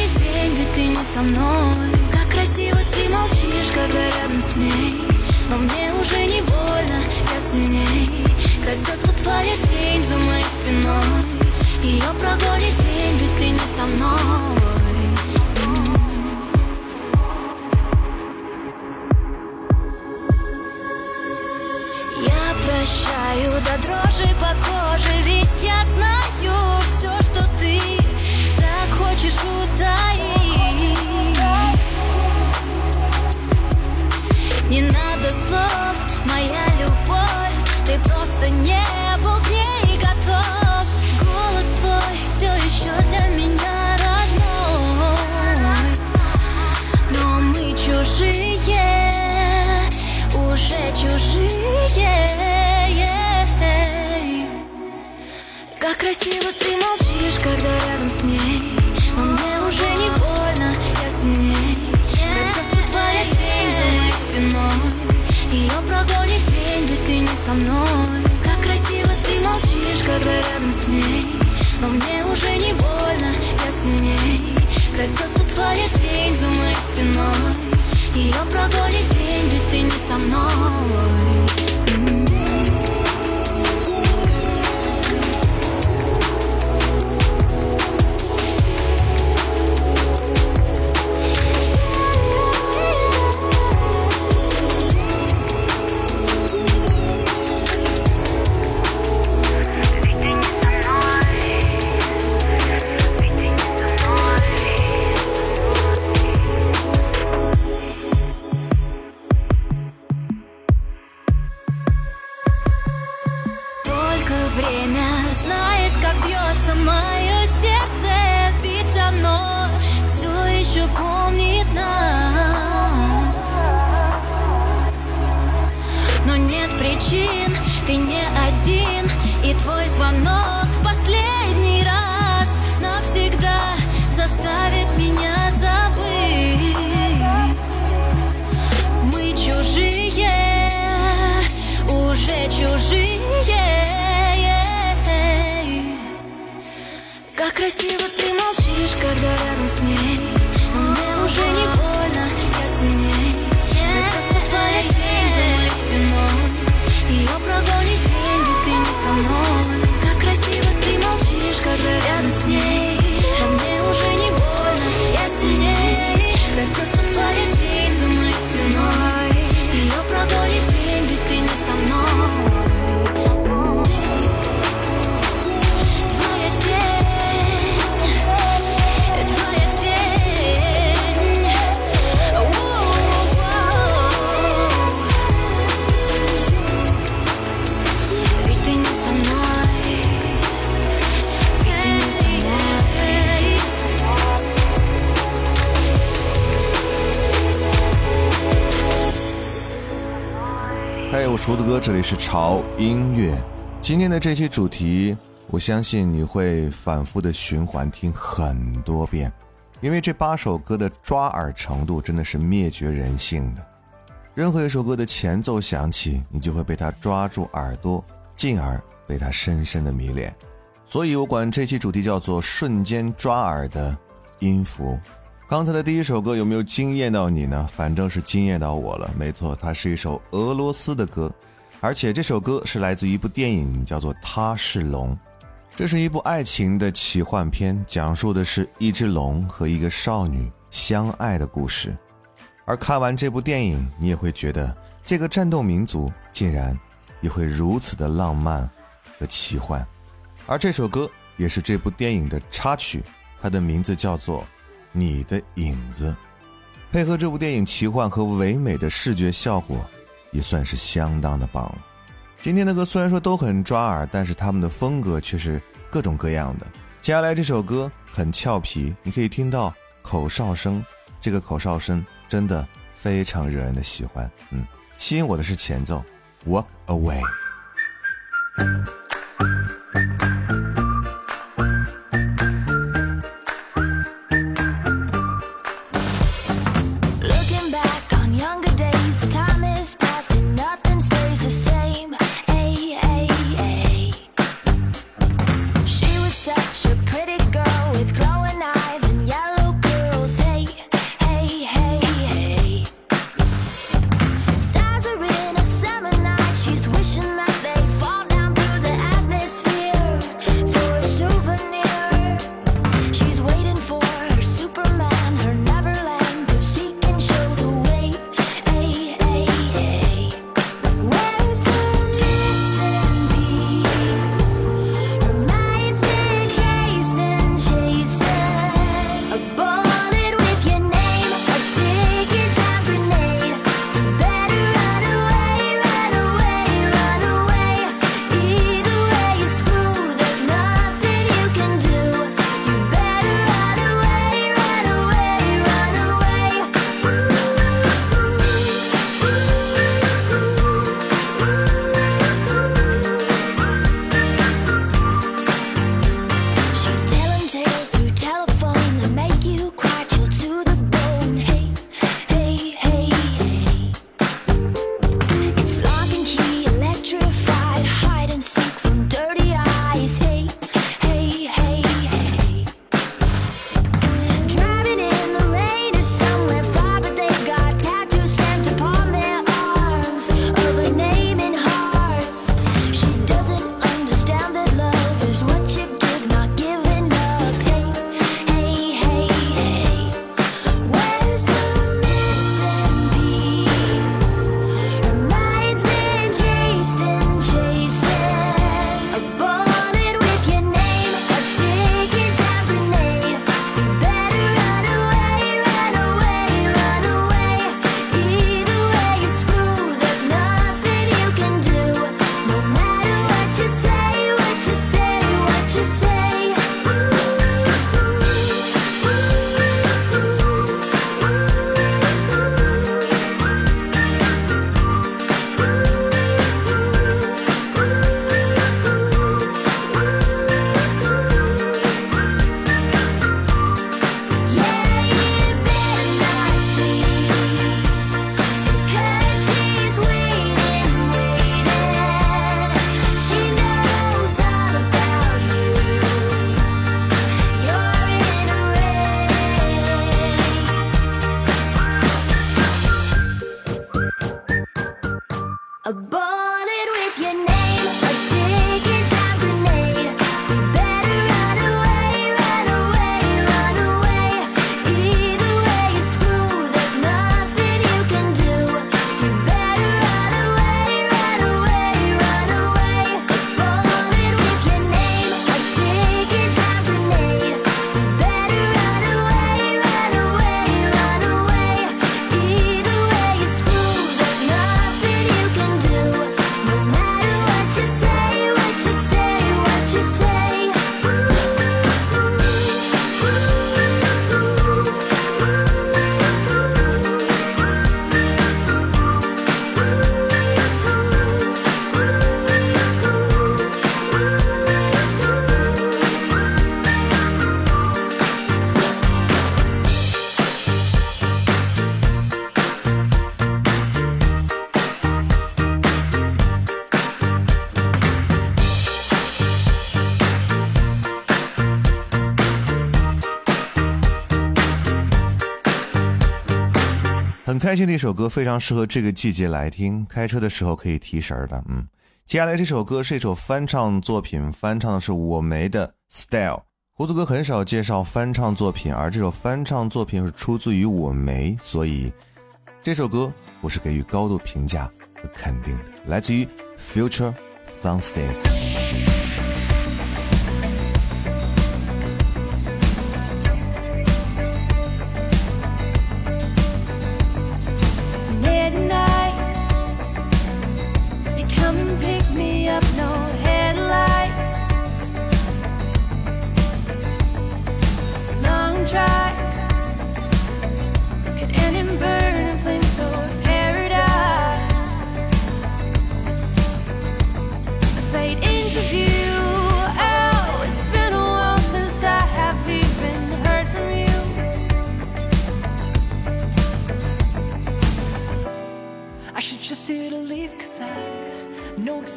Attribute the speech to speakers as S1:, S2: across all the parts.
S1: Прогонит день, ведь ты не со мной. Как красиво ты молчишь, когда рядом с ней. Но мне уже не больно, я сильней Крадется твоя тень за моей спиной. Ее прогонит день, ведь ты не со мной. Прощаю до дрожи по коже Ведь я знаю все, что ты хочешь утаить? Не надо слов, моя любовь Ты просто не был к ней готов. Голос твой все еще для меня родной. Но мы чужие, уже чужие. Как красиво ты молчишь, когда рядом ней Но мне уже не больно, я сильней. Крадется твоя тень за моей спиной. Ее прогонит день, ведь ты не со мной красиво
S2: 厨子哥，这里是潮音乐。今天的这期主题，我相信你会反复的循环听很多遍，因为这八首歌的抓耳程度真的是灭绝人性的。任何一首歌的前奏响起，你就会被它抓住耳朵，进而被它深深的迷恋。所以我管这期主题叫做“瞬间抓耳的音符”。刚才的第一首歌有没有惊艳到你呢？反正是惊艳到我了。没错，它是一首俄罗斯的歌，而且这首歌是来自一部电影，叫做《他是龙》。这是一部爱情的奇幻片，讲述的是一只龙和一个少女相爱的故事。而看完这部电影，你也会觉得这个战斗民族竟然也会如此的浪漫和奇幻。而这首歌也是这部电影的插曲，它的名字叫做《你的影子》。配合这部电影奇幻和唯美的视觉效果，也算是相当的棒了。今天的歌虽然说都很抓耳，但是他们的风格却是各种各样的。接下来这首歌很俏皮，你可以听到口哨声，这个口哨声真的非常惹人的喜欢。嗯，吸引我的是前奏，Walk Away。开心的一首歌，非常适合这个季节来听。开车的时候可以提神的。嗯，接下来这首歌是一首翻唱作品，翻唱的是我梅的《Style》。胡子哥很少介绍翻唱作品，而这首翻唱作品是出自于我梅，所以这首歌我是给予高度评价和肯定的。来自于 Future Fancies。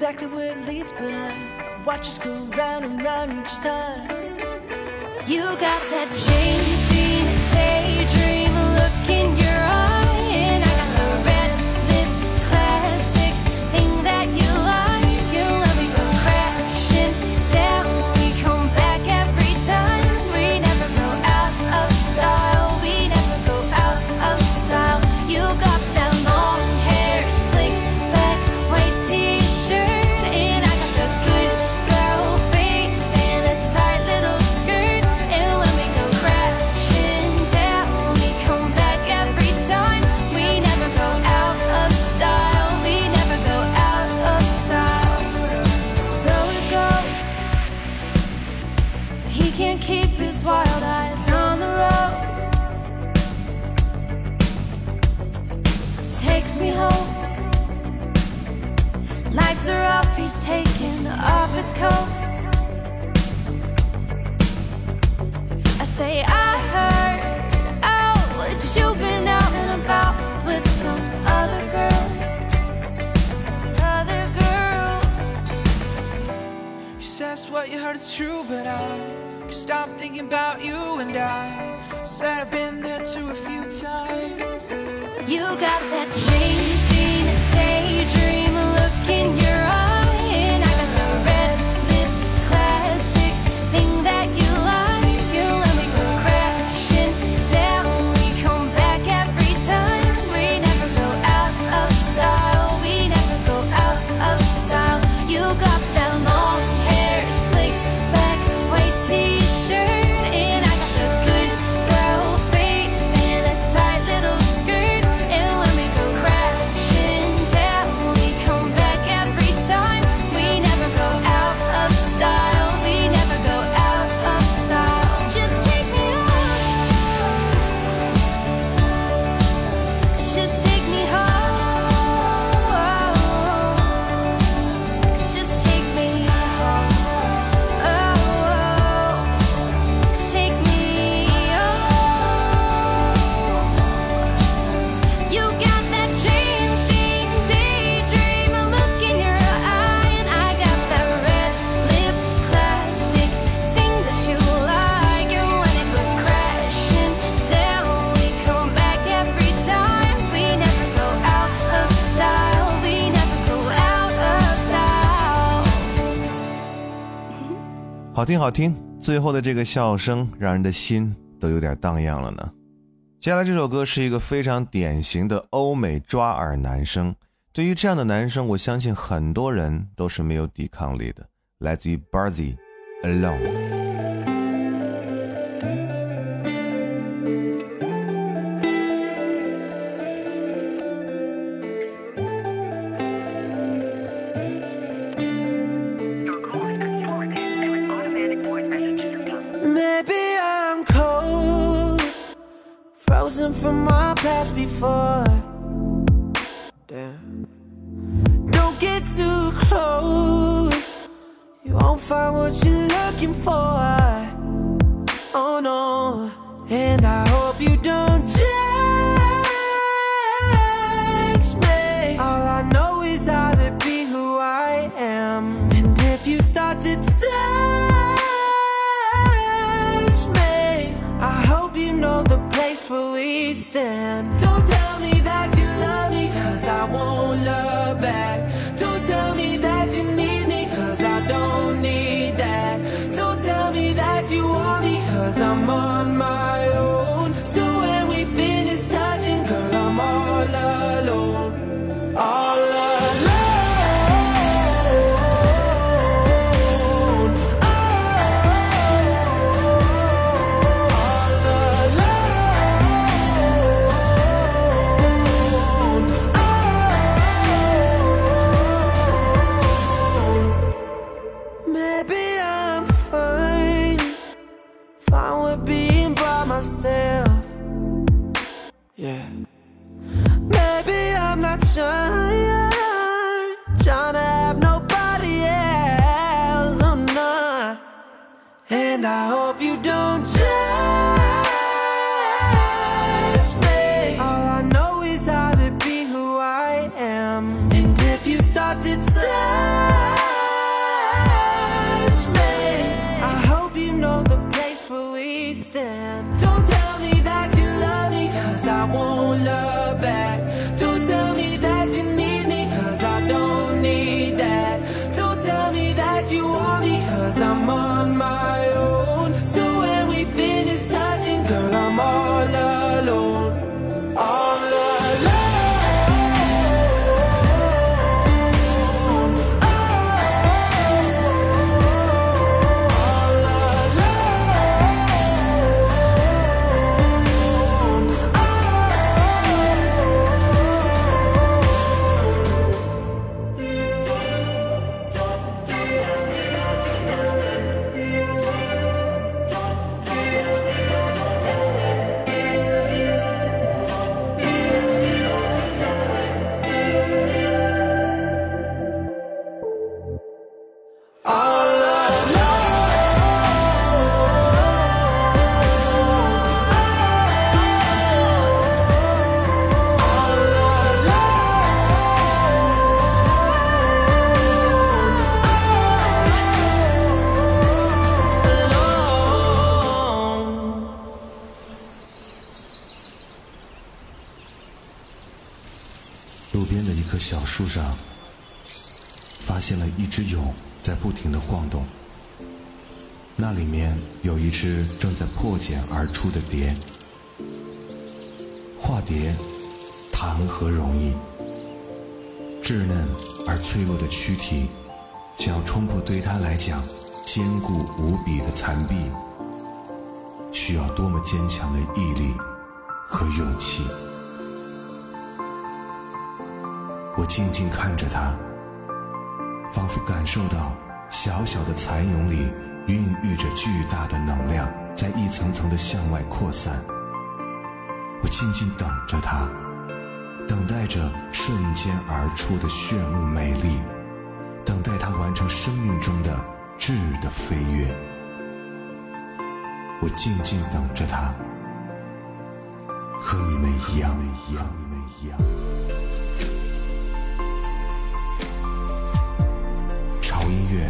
S3: Exactly where it leads, but I watch us go round and round each time. You got that James Dean wild eyes on the road. Takes me home. Lights are off, he's taking off his coat. I say, I heard, oh, that you've been out and about with some other girl. Some other girl.
S4: He says, What you heard is true, but I stop thinking about you and I said I've been there too a few times.
S3: You got that chasing daydream look in your
S2: 好听好听，最后的这个笑声让人的心都有点荡漾了呢。接下来这首歌是一个非常典型的欧美抓耳男声，对于这样的男生，我相信很多人都是没有抵抗力的。来自于 Barzy，Alone。
S3: Past before. Damn. Don't get too close. You won't find what you're looking for.
S2: 晃动。那里面有一只正在破茧而出的蝶。化蝶，谈何容易？稚嫩而脆弱的躯体，想要冲破对它来讲坚固无比的残壁，需要多么坚强的毅力和勇气！我静静看着它，仿佛感受到小小的蚕蛹里孕育着巨大的能量，在一层层的向外扩散。我静静等着它，等待着瞬间而出的炫目美丽，等待它完成生命中的质的飞跃。我静静等着它，和你们一样，一样，你们一样。潮音乐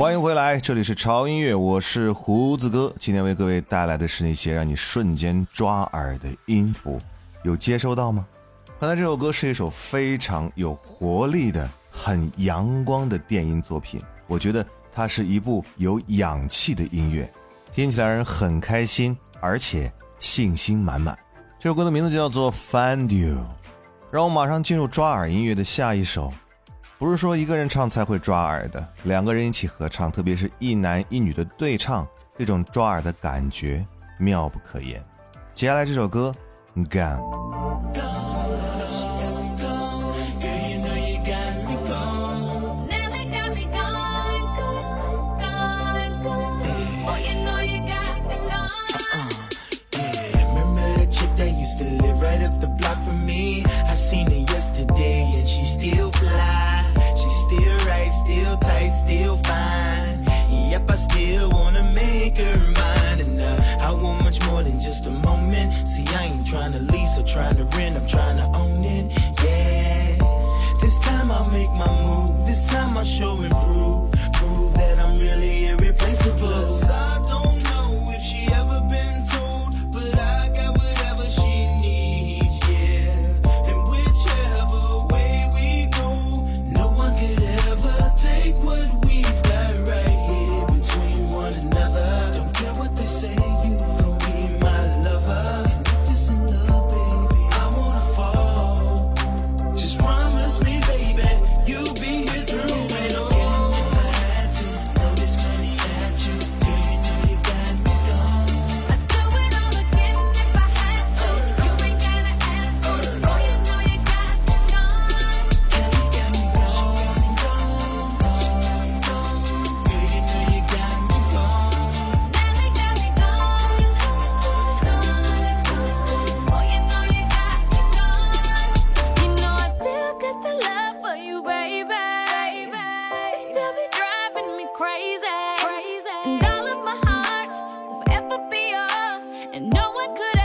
S2: 欢迎回来，这里是潮音乐，我是胡子哥。今天为各位带来的是那些让你瞬间抓耳的音符，有接收到吗？刚才这首歌是一首非常有活力的、很阳光的电音作品，我觉得它是一部有氧气的音乐，听起来人很开心，而且信心满满。这首歌的名字叫做《Find You》，让我马上进入抓耳音乐的下一首不是说一个人唱才会抓耳的，两个人一起合唱，特别是一男一女的对唱，这种抓耳的感觉妙不可言。接下来这首歌
S5: ，Gang。still fine. Yep, I still wanna make her mine. And uh, I want much more than just a moment. See, I ain't trying to lease or trying to rent, I'm trying to own it. Yeah. This time I'll make my move. This time I'll show and prove. Prove that I'm really irreplaceable. what
S1: could I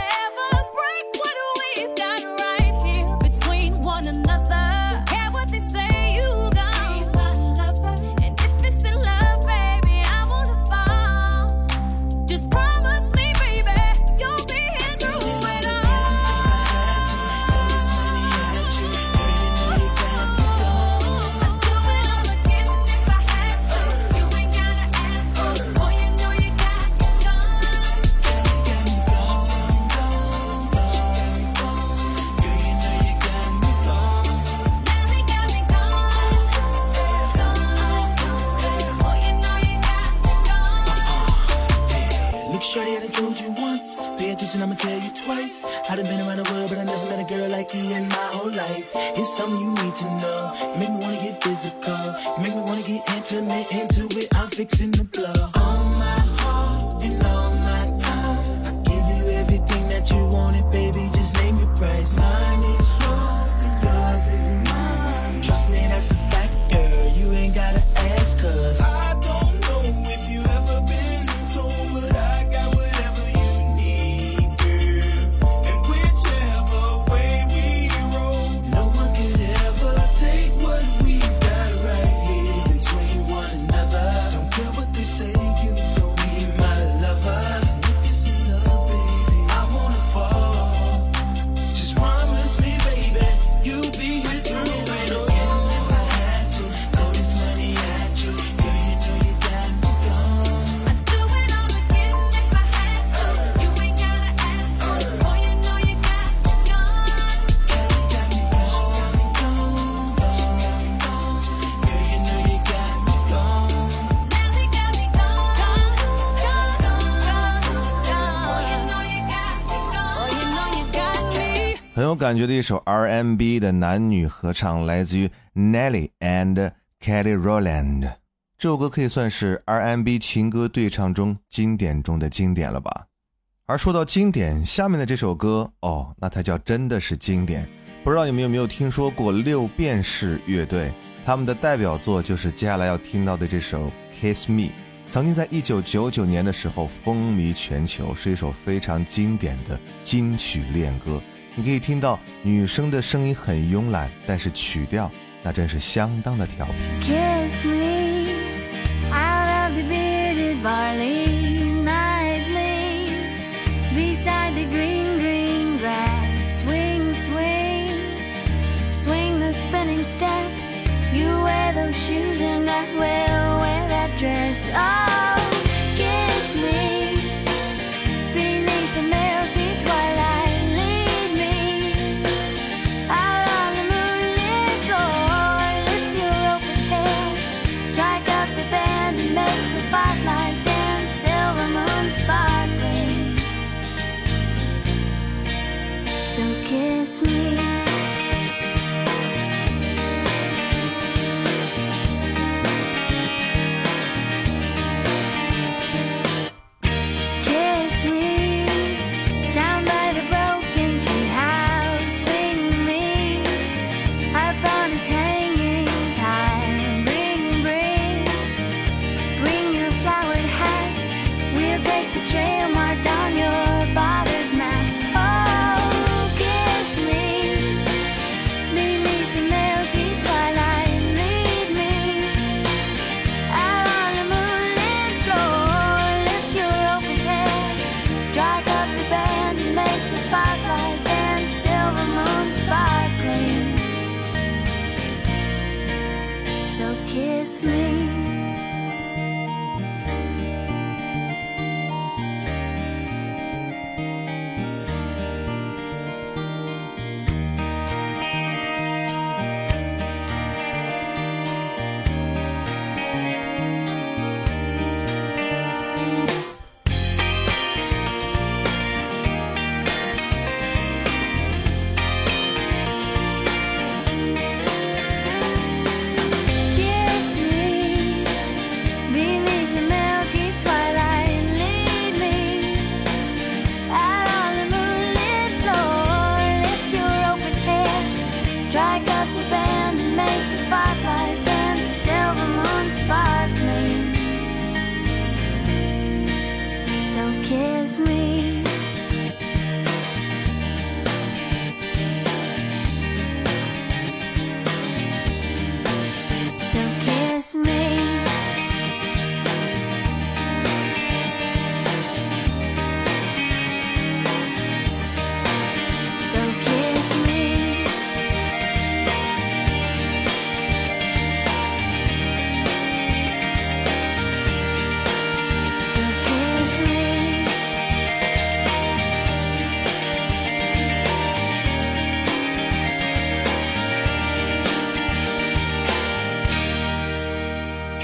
S2: 感觉的一首 R&B 的男女合唱，来自于 Nelly and Kelly Rowland。这首歌可以算是 R&B 情歌对唱中经典中的经典了吧？而说到经典，下面的这首歌哦，那它叫真的是经典。不知道你们有没有听说过六便士乐队？他们的代表作就是接下来要听到的这首《Kiss Me》，曾经在一九九九年的时候风靡全球，是一首非常经典的金曲恋歌。你可以听到女生的声音很慵懒，但是曲调那真是相当的调皮。
S3: Kiss me out of the bearded barley nightly beside the green, green grass. Swing, swing, swing the spinning step. You wear those shoes and I will wear that dress. Oh,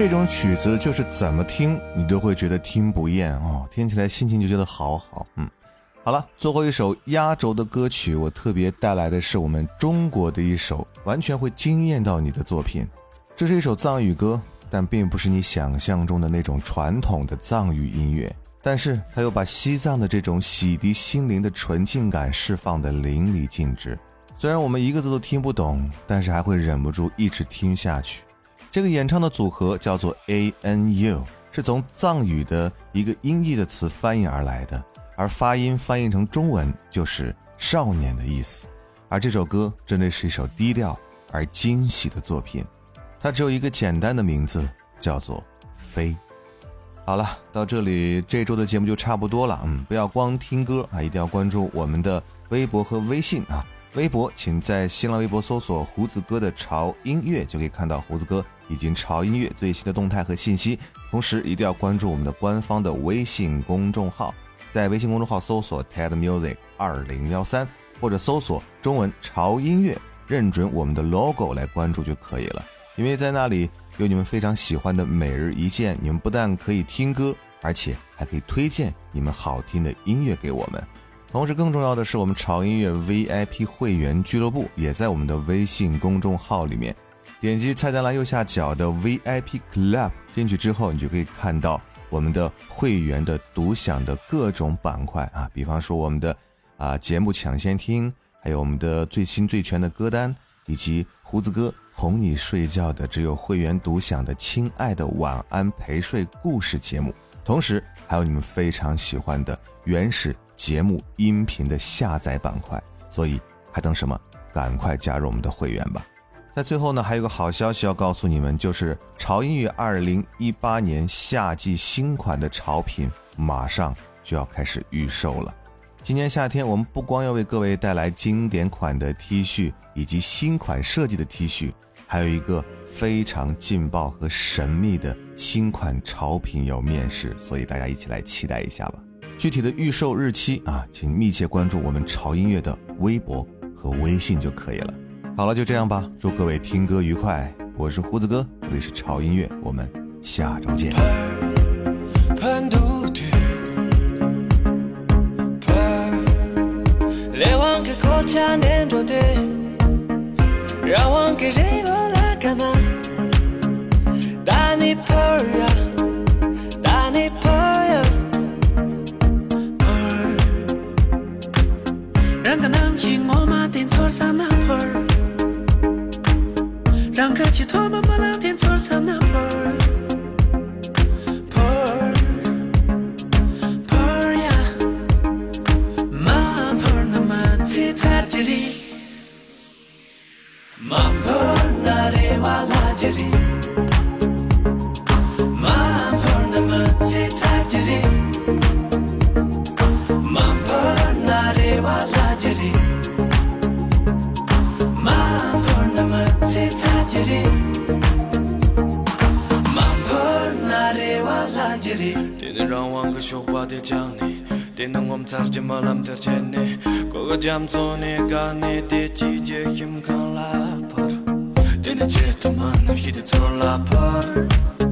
S2: 这种曲子就是怎么听你都会觉得听不厌哦，听起来心情就觉得好好。嗯，好了，最后一首压轴的歌曲，我特别带来的是我们中国的一首完全会惊艳到你的作品。这是一首藏语歌，但并不是你想象中的那种传统的藏语音乐，但是它又把西藏的这种洗涤心灵的纯净感释放的淋漓尽致。虽然我们一个字都听不懂，但是还会忍不住一直听下去。这个演唱的组合叫做 A N U，是从藏语的一个音译的词翻译而来的，而发音翻译成中文就是“少年”的意思。而这首歌真的是一首低调而惊喜的作品，它只有一个简单的名字，叫做《飞》。好了，到这里这周的节目就差不多了。嗯，不要光听歌啊，一定要关注我们的微博和微信啊。微博，请在新浪微博搜索“胡子哥的潮音乐”，就可以看到胡子哥以及潮音乐最新的动态和信息。同时，一定要关注我们的官方的微信公众号，在微信公众号搜索 “TED Music 二零幺三”或者搜索中文“潮音乐”，认准我们的 logo 来关注就可以了。因为在那里有你们非常喜欢的每日一见，你们不但可以听歌，而且还可以推荐你们好听的音乐给我们。同时，更重要的是，我们潮音乐 VIP 会员俱乐部也在我们的微信公众号里面。点击菜单栏右下角的 VIP Club 进去之后，你就可以看到我们的会员的独享的各种板块啊，比方说我们的啊节目抢先听，还有我们的最新最全的歌单，以及胡子哥哄你睡觉的只有会员独享的《亲爱的晚安陪睡故事》节目，同时还有你们非常喜欢的原始节目音频的下载板块。所以还等什么？赶快加入我们的会员吧！在最后呢，还有个好消息要告诉你们，就是潮音乐二零一八年夏季新款的潮品马上就要开始预售了。今年夏天，我们不光要为各位带来经典款的 T 恤以及新款设计的 T 恤，还有一个非常劲爆和神秘的新款潮品要面世，所以大家一起来期待一下吧。具体的预售日期啊，请密切关注我们潮音乐的微博和微信就可以了。好了，就这样吧。祝各位听歌愉快，我是胡子哥，这里是潮音乐，我们下周见。
S6: 판 让歌曲拖慢不了天错上那坡儿。Mampur nare wala jari 장니 되는 건 살지 말람 되체네 고가 잠존에 가네 대치제 힘 갈라 버 되는 제도 만남 히드 졸라 버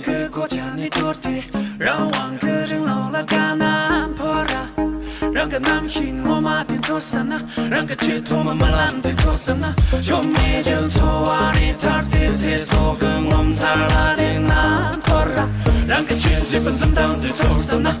S6: 让个街头妈妈懒得做什么就没就错啊你他的厕所跟我们擦了的南坡 ra 让个圈子本怎当